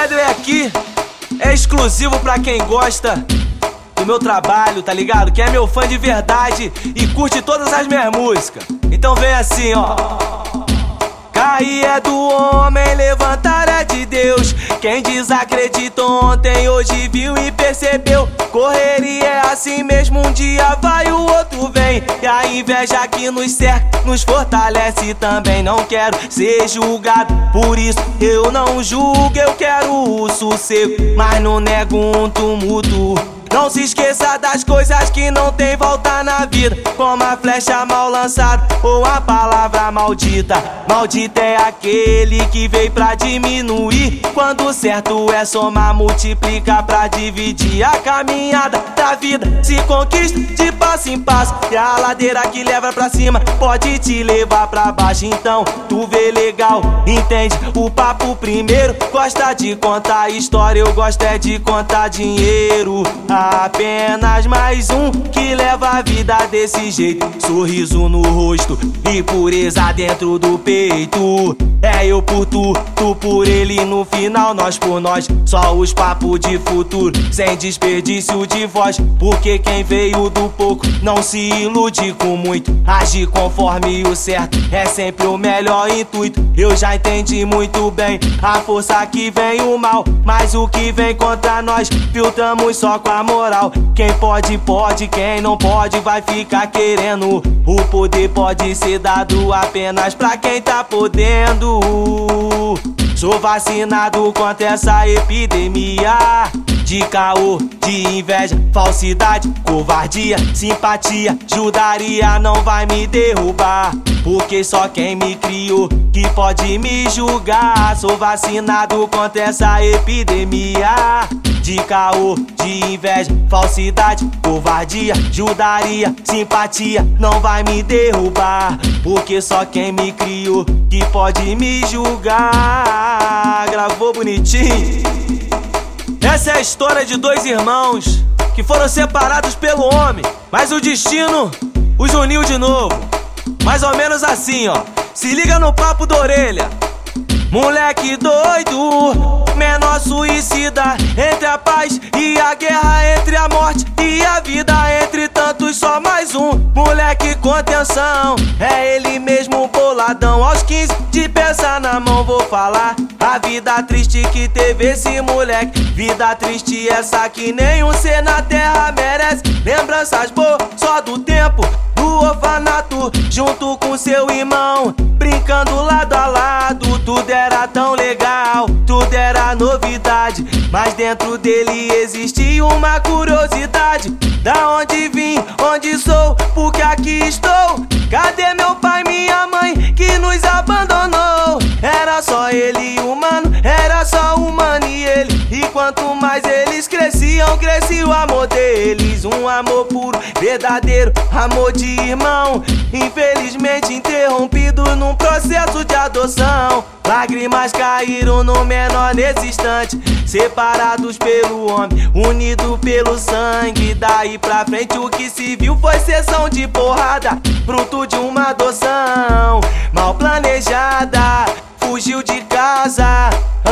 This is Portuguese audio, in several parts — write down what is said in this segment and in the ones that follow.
medley aqui é exclusivo pra quem gosta do meu trabalho, tá ligado? Que é meu fã de verdade e curte todas as minhas músicas. Então vem assim, ó. Cair é do homem, levantar é de Deus. Quem desacreditou ontem, hoje viu e percebeu. Correria é assim mesmo, um dia vai, o outro vem. E a inveja que nos cerca, nos fortalece também. Não quero ser julgado, por isso eu não julgo. Eu quero o sossego, mas não nego um tumulto. Não se esqueça das coisas que não tem volta na vida, como a flecha mal lançada ou a palavra maldita. Maldita é aquele que veio pra diminuir, quando certo é somar, multiplicar pra dividir a caminhada da vida. Se conquista de passo em passo, e a ladeira que leva pra cima pode te levar pra baixo. Então tu vê legal, entende o papo primeiro. Gosta de contar história, eu gosto é de contar dinheiro. Apenas mais um que leva a vida desse jeito. Sorriso no rosto e pureza dentro do peito. É eu por tu, tu por ele. No final, nós por nós. Só os papos de futuro, sem desperdício de voz. Porque quem veio do pouco não se ilude com muito. Age conforme o certo é sempre o melhor intuito. Eu já entendi muito bem a força que vem o mal. Mas o que vem contra nós, filtramos só com a moral. Quem pode, pode, quem não pode, vai ficar querendo. O poder pode ser dado apenas pra quem tá podendo. Sou vacinado contra essa epidemia de caô, de inveja, falsidade, covardia, simpatia, judaria não vai me derrubar. Porque só quem me criou que pode me julgar. Sou vacinado contra essa epidemia de caô, de inveja, falsidade, covardia, judaria, simpatia não vai me derrubar. Porque só quem me criou que pode me julgar. Gravou bonitinho. Essa é a história de dois irmãos que foram separados pelo homem, mas o destino os uniu de novo. Mais ou menos assim, ó. Se liga no papo da orelha. Moleque doido, menor suicida Entre a paz e a guerra Entre a morte e a vida Entre tantos só mais um Moleque com atenção É ele mesmo boladão. Aos 15 de peça na mão vou falar. A vida triste que teve esse moleque. Vida triste essa que nenhum ser na terra merece. Lembranças boas só do tempo Do orfanato. Junto com seu irmão Brincando lado a lado. Tudo era tão legal, tudo era novidade. Mas dentro dele existia uma curiosidade: Da onde quanto mais eles cresciam, crescia o amor deles. Um amor puro, verdadeiro, amor de irmão. Infelizmente interrompido num processo de adoção. Lágrimas caíram no menor nesse instante. Separados pelo homem, unidos pelo sangue. Daí pra frente o que se viu foi sessão de porrada. Fruto de uma adoção mal planejada.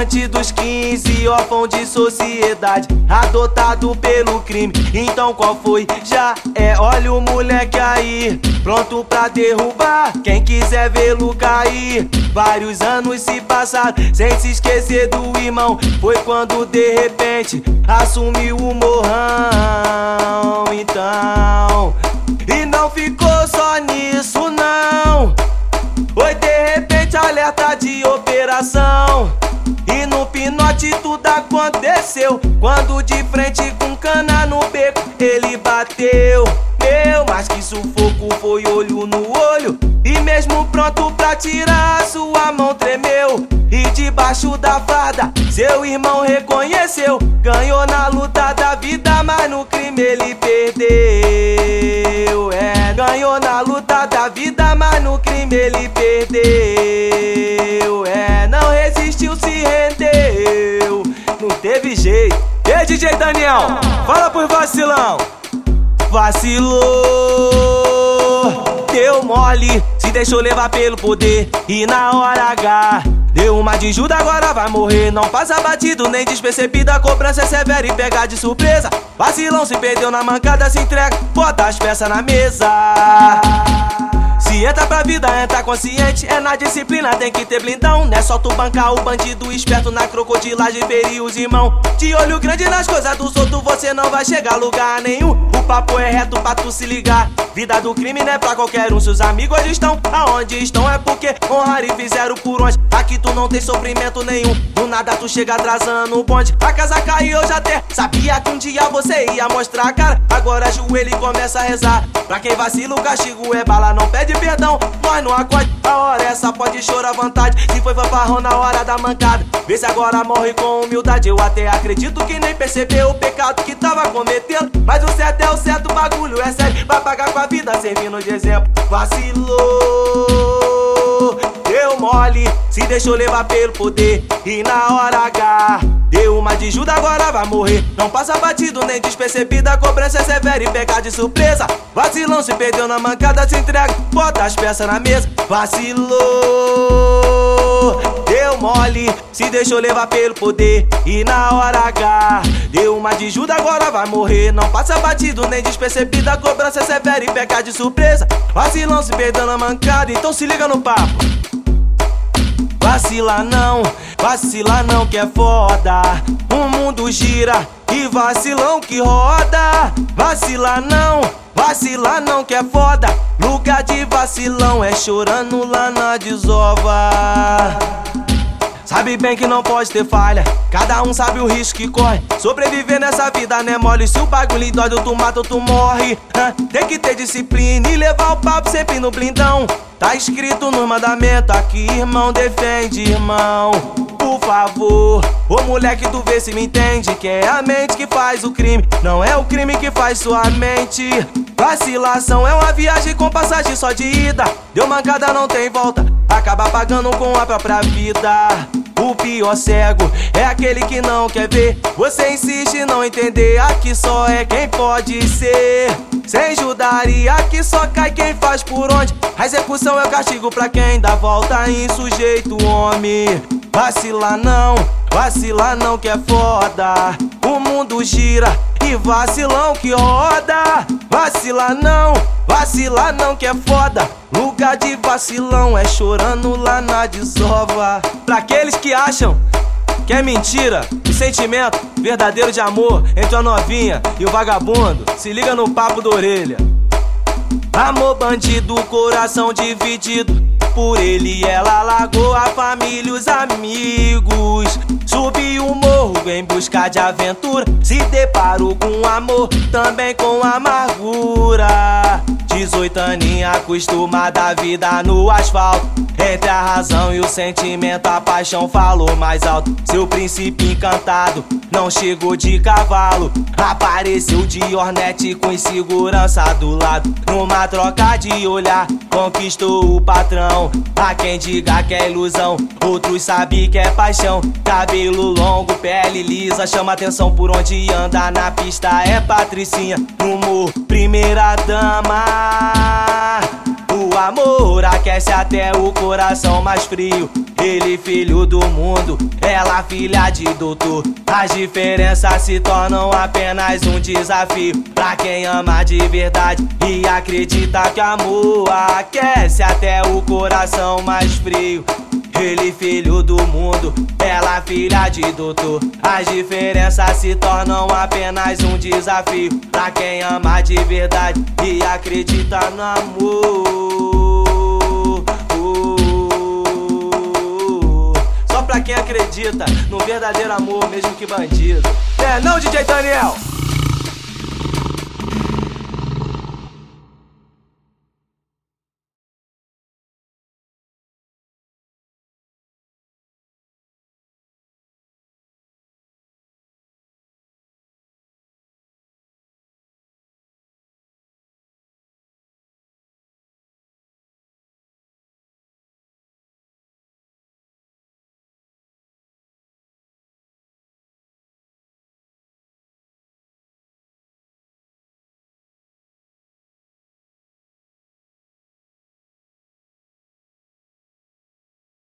Dos 15, órfão de sociedade, adotado pelo crime. Então qual foi? Já é, olha o moleque aí, pronto pra derrubar. Quem quiser vê-lo cair, vários anos se passaram, sem se esquecer do irmão. Foi quando de repente assumiu o morrão. Então, e não ficou só nisso, não. Foi de repente alerta de operação. E no pinote tudo aconteceu. Quando de frente com cana no beco, ele bateu. Meu, mas que sufoco foi olho no olho. E mesmo pronto pra tirar, sua mão tremeu. E debaixo da farda, seu irmão reconheceu. Ganhou na luta da vida, mas no crime ele perdeu. Da vida, mas no crime ele perdeu. É, não resistiu, se rendeu. Não teve jeito. E DJ Daniel, fala pro vacilão. Vacilou, deu mole, Se deixou levar pelo poder e na hora H Deu uma de Judas, agora vai morrer. Não passa batido nem despercebido. A cobrança é severa e pega de surpresa. Vacilão se perdeu na mancada, se entrega. Bota as peças na mesa. Se entra pra vida, entra consciente. É na disciplina, tem que ter blindão. Não é só tu bancar o bandido esperto na crocodilagem, ferir os irmão. De olho grande nas coisas dos outros, você não vai chegar a lugar nenhum. O papo é reto pra tu se ligar. Vida do crime não é pra qualquer um. Seus amigos onde estão, aonde estão é porque honrar e fizeram por onde. Aqui tu não tem sofrimento nenhum. Do nada tu chega atrasando o bonde. A casa caiu, já até sabia que um dia você ia mostrar a cara. Agora ajoelha e começa a rezar. Pra quem vacila, o castigo é bala, não pede perdão, nós não acorde. A hora essa pode chorar à vontade. Se foi fanfarrão na hora da mancada, vê se agora morre com humildade. Eu até acredito que nem percebeu o pecado que tava cometendo. Mas o certo é o certo, o bagulho é sério. Vai pagar com a vida servindo de exemplo. Vacilou, deu mole, se deixou levar pelo poder. E na hora H. Uma de Judas, agora vai morrer. Não passa batido nem despercebida. A cobrança é severa e pega de surpresa. Vacilão se perdeu na mancada, se entrega. Bota as peças na mesa. Vacilou, deu mole, se deixou levar pelo poder. E na hora H, deu uma de Judas, agora vai morrer. Não passa batido nem despercebida. A cobrança é severa e pega de surpresa. Vacilão se perdeu na mancada, então se liga no papo. Vacila não, vacila não que é foda. O mundo gira e vacilão que roda. Vacila não, vacila não que é foda. Lugar de vacilão é chorando lá na desova. Sabe bem que não pode ter falha. Cada um sabe o risco que corre. Sobreviver nessa vida não é mole. Se o bagulho dói, tu mata ou tu morre. Tem que ter disciplina e levar o papo sempre no blindão. Tá escrito no mandamento aqui, irmão, defende, irmão. Por favor, ô moleque, tu vê se me entende. Que é a mente que faz o crime, não é o crime que faz sua mente. Vacilação é uma viagem com passagem só de ida. Deu mancada, não tem volta. Acaba pagando com a própria vida. O pior cego é aquele que não quer ver. Você insiste em não entender. Aqui só é quem pode ser. Sem judaria, aqui só cai quem faz por onde. A execução é o castigo pra quem dá volta em sujeito homem. Vacila não, vacila não que é foda. O mundo gira vacilão que roda. Vacila não, vacila não que é foda. Lugar de vacilão é chorando lá na desova. Pra aqueles que acham que é mentira, o sentimento verdadeiro de amor entre a novinha e o vagabundo, se liga no papo da orelha. Amor bandido, coração dividido. Por ele ela largou a família e os amigos. Subiu o morro em busca de aventura. Se deparou com amor, também com amargura. 18 aninha acostumada a vida no asfalto. Entre a razão e o sentimento, a paixão falou mais alto. Seu príncipe encantado não chegou de cavalo. Apareceu de ornete com insegurança do lado. Numa troca de olhar, conquistou o patrão. Há quem diga que é ilusão, outros sabem que é paixão. Cabelo longo, pele lisa, chama atenção por onde anda na pista. É Patricinha, no primeira dama. O amor aquece até o coração mais frio. Ele, filho do mundo, ela, filha de doutor. As diferenças se tornam apenas um desafio. Pra quem ama de verdade e acredita que amor aquece até o coração mais frio. Ele, filho do mundo, ela, filha de doutor. As diferenças se tornam apenas um desafio. Pra quem ama de verdade e acredita no amor. Só pra quem acredita no verdadeiro amor, mesmo que bandido. É, não, DJ Daniel?